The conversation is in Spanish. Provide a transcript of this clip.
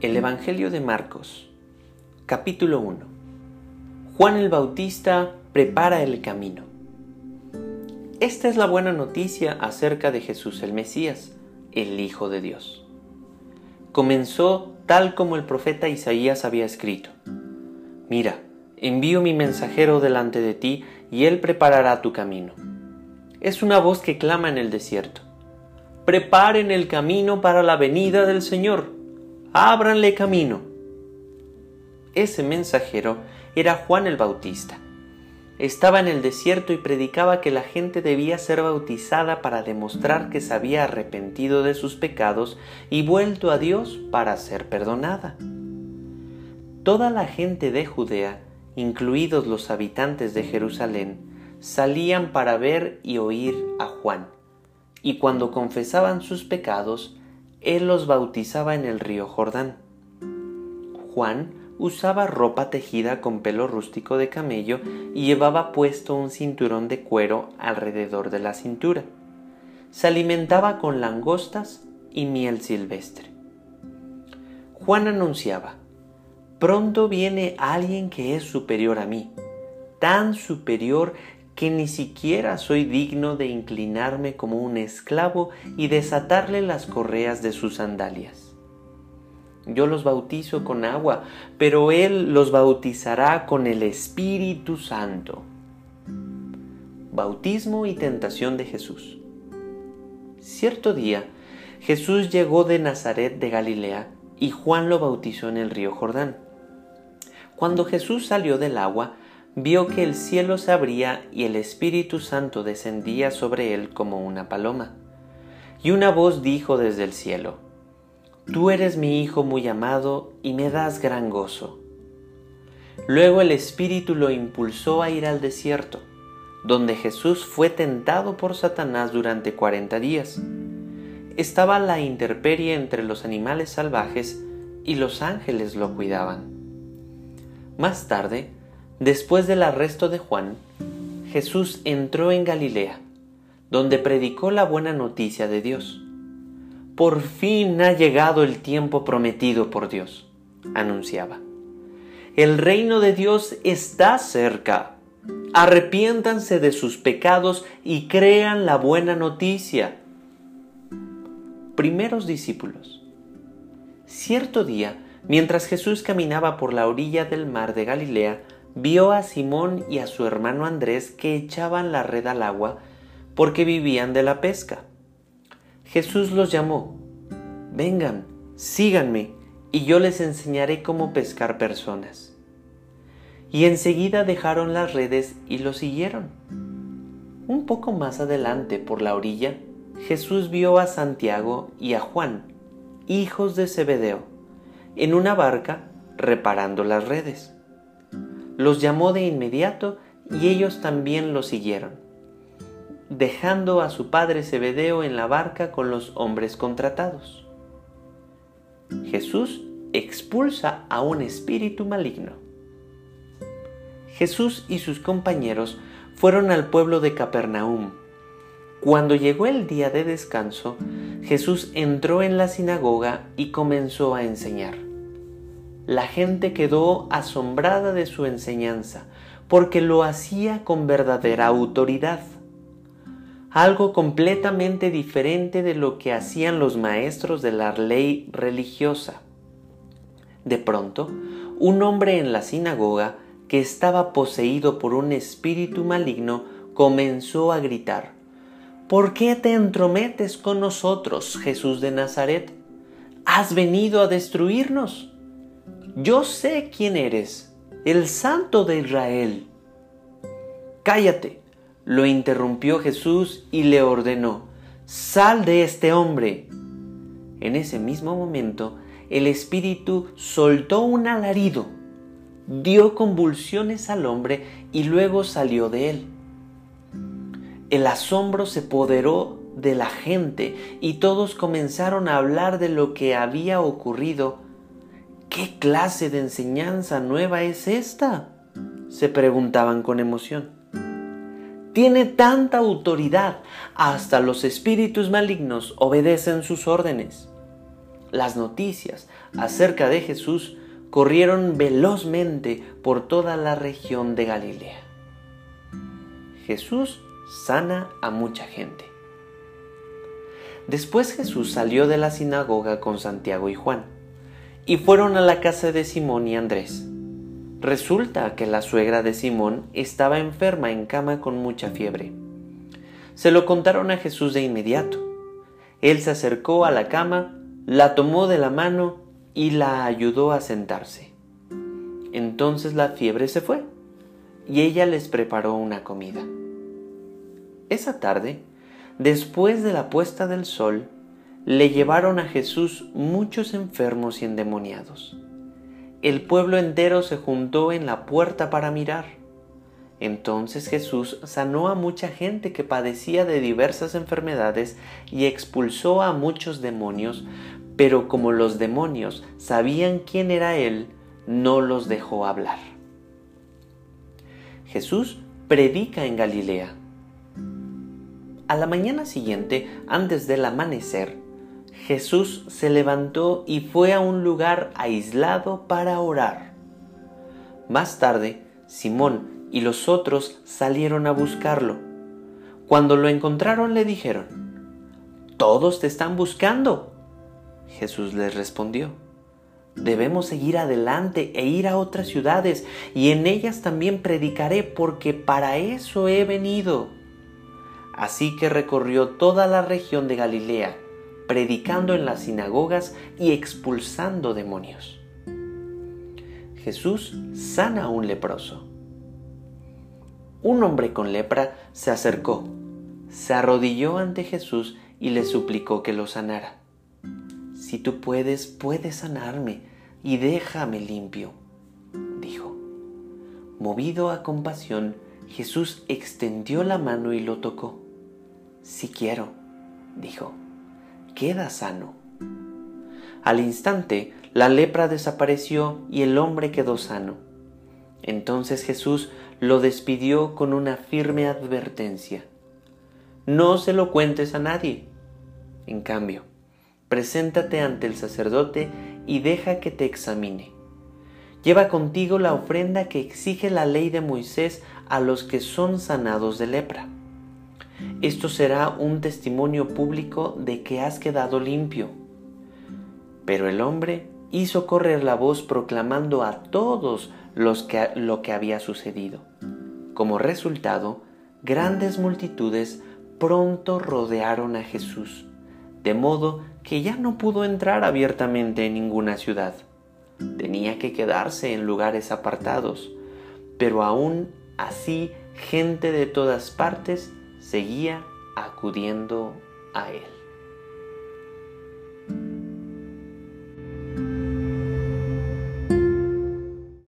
El Evangelio de Marcos, capítulo 1. Juan el Bautista prepara el camino. Esta es la buena noticia acerca de Jesús el Mesías, el Hijo de Dios. Comenzó tal como el profeta Isaías había escrito. Mira, envío mi mensajero delante de ti y él preparará tu camino. Es una voz que clama en el desierto. Preparen el camino para la venida del Señor ábranle camino. Ese mensajero era Juan el Bautista. Estaba en el desierto y predicaba que la gente debía ser bautizada para demostrar que se había arrepentido de sus pecados y vuelto a Dios para ser perdonada. Toda la gente de Judea, incluidos los habitantes de Jerusalén, salían para ver y oír a Juan, y cuando confesaban sus pecados, él los bautizaba en el río Jordán. Juan usaba ropa tejida con pelo rústico de camello y llevaba puesto un cinturón de cuero alrededor de la cintura. Se alimentaba con langostas y miel silvestre. Juan anunciaba, Pronto viene alguien que es superior a mí, tan superior que ni siquiera soy digno de inclinarme como un esclavo y desatarle las correas de sus sandalias. Yo los bautizo con agua, pero Él los bautizará con el Espíritu Santo. Bautismo y tentación de Jesús. Cierto día, Jesús llegó de Nazaret de Galilea y Juan lo bautizó en el río Jordán. Cuando Jesús salió del agua, vio que el cielo se abría y el Espíritu Santo descendía sobre él como una paloma. Y una voz dijo desde el cielo, Tú eres mi Hijo muy amado y me das gran gozo. Luego el Espíritu lo impulsó a ir al desierto, donde Jesús fue tentado por Satanás durante cuarenta días. Estaba la intemperie entre los animales salvajes y los ángeles lo cuidaban. Más tarde, Después del arresto de Juan, Jesús entró en Galilea, donde predicó la buena noticia de Dios. Por fin ha llegado el tiempo prometido por Dios, anunciaba. El reino de Dios está cerca. Arrepiéntanse de sus pecados y crean la buena noticia. Primeros discípulos. Cierto día, mientras Jesús caminaba por la orilla del mar de Galilea, vio a Simón y a su hermano Andrés que echaban la red al agua porque vivían de la pesca. Jesús los llamó, vengan, síganme, y yo les enseñaré cómo pescar personas. Y enseguida dejaron las redes y lo siguieron. Un poco más adelante, por la orilla, Jesús vio a Santiago y a Juan, hijos de Zebedeo, en una barca reparando las redes los llamó de inmediato y ellos también lo siguieron, dejando a su padre Zebedeo en la barca con los hombres contratados. Jesús expulsa a un espíritu maligno. Jesús y sus compañeros fueron al pueblo de Capernaum. Cuando llegó el día de descanso, Jesús entró en la sinagoga y comenzó a enseñar la gente quedó asombrada de su enseñanza, porque lo hacía con verdadera autoridad. Algo completamente diferente de lo que hacían los maestros de la ley religiosa. De pronto, un hombre en la sinagoga, que estaba poseído por un espíritu maligno, comenzó a gritar, ¿Por qué te entrometes con nosotros, Jesús de Nazaret? ¿Has venido a destruirnos? Yo sé quién eres, el santo de Israel. Cállate, lo interrumpió Jesús y le ordenó, sal de este hombre. En ese mismo momento, el espíritu soltó un alarido, dio convulsiones al hombre y luego salió de él. El asombro se apoderó de la gente y todos comenzaron a hablar de lo que había ocurrido ¿Qué clase de enseñanza nueva es esta? se preguntaban con emoción. Tiene tanta autoridad, hasta los espíritus malignos obedecen sus órdenes. las noticias acerca de Jesús corrieron velozmente por toda la región de Galilea. Jesús sana a mucha gente. Después Jesús salió de la sinagoga con Santiago y Juan, y fueron a la casa de Simón y Andrés. Resulta que la suegra de Simón estaba enferma en cama con mucha fiebre. Se lo contaron a Jesús de inmediato. Él se acercó a la cama, la tomó de la mano y la ayudó a sentarse. Entonces la fiebre se fue y ella les preparó una comida. Esa tarde, después de la puesta del sol, le llevaron a Jesús muchos enfermos y endemoniados. El pueblo entero se juntó en la puerta para mirar. Entonces Jesús sanó a mucha gente que padecía de diversas enfermedades y expulsó a muchos demonios, pero como los demonios sabían quién era Él, no los dejó hablar. Jesús predica en Galilea a la mañana siguiente, antes del amanecer, Jesús se levantó y fue a un lugar aislado para orar. Más tarde, Simón y los otros salieron a buscarlo. Cuando lo encontraron le dijeron, Todos te están buscando. Jesús les respondió, Debemos seguir adelante e ir a otras ciudades, y en ellas también predicaré, porque para eso he venido. Así que recorrió toda la región de Galilea, predicando en las sinagogas y expulsando demonios. Jesús sana a un leproso. Un hombre con lepra se acercó, se arrodilló ante Jesús y le suplicó que lo sanara. Si tú puedes, puedes sanarme y déjame limpio, dijo. Movido a compasión, Jesús extendió la mano y lo tocó. Si quiero, dijo, queda sano. Al instante, la lepra desapareció y el hombre quedó sano. Entonces Jesús lo despidió con una firme advertencia. No se lo cuentes a nadie. En cambio, preséntate ante el sacerdote y deja que te examine. Lleva contigo la ofrenda que exige la ley de Moisés a los que son sanados de lepra. Esto será un testimonio público de que has quedado limpio. Pero el hombre hizo correr la voz proclamando a todos los que, lo que había sucedido. Como resultado, grandes multitudes pronto rodearon a Jesús, de modo que ya no pudo entrar abiertamente en ninguna ciudad. Tenía que quedarse en lugares apartados, pero aún así gente de todas partes seguía acudiendo a él.